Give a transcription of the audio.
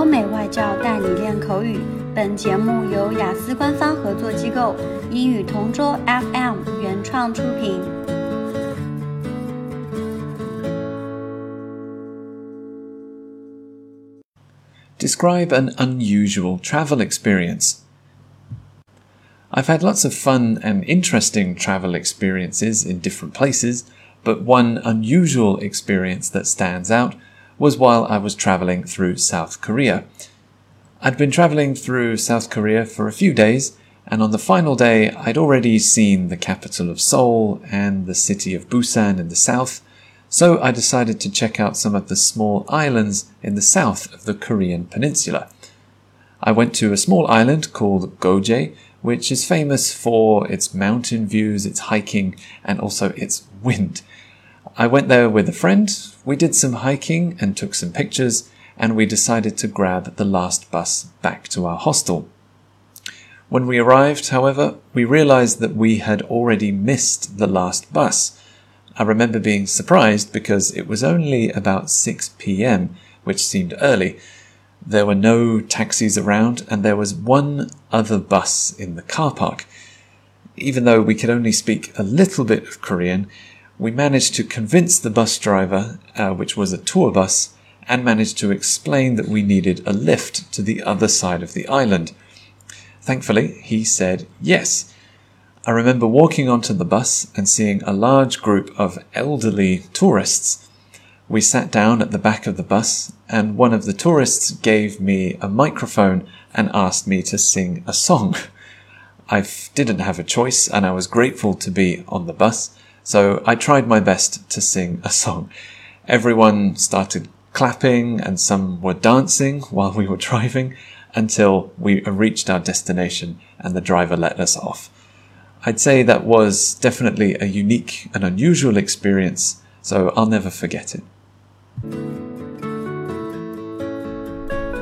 欧美外教带你练口语。本节目由雅思官方合作机构英语同桌 FM 原创出品。Describe an unusual travel experience. I've had lots of fun and interesting travel experiences in different places, but one unusual experience that stands out was while I was traveling through South Korea. I'd been traveling through South Korea for a few days, and on the final day, I'd already seen the capital of Seoul and the city of Busan in the south, so I decided to check out some of the small islands in the south of the Korean peninsula. I went to a small island called Geoje, which is famous for its mountain views, its hiking, and also its wind. I went there with a friend, we did some hiking and took some pictures, and we decided to grab the last bus back to our hostel. When we arrived, however, we realized that we had already missed the last bus. I remember being surprised because it was only about 6 pm, which seemed early. There were no taxis around, and there was one other bus in the car park. Even though we could only speak a little bit of Korean, we managed to convince the bus driver, uh, which was a tour bus, and managed to explain that we needed a lift to the other side of the island. Thankfully, he said yes. I remember walking onto the bus and seeing a large group of elderly tourists. We sat down at the back of the bus, and one of the tourists gave me a microphone and asked me to sing a song. I didn't have a choice, and I was grateful to be on the bus, so I tried my best to sing a song. Everyone started clapping, and some were dancing while we were driving until we reached our destination and the driver let us off. I'd say that was definitely a unique and unusual experience, so I'll never forget it.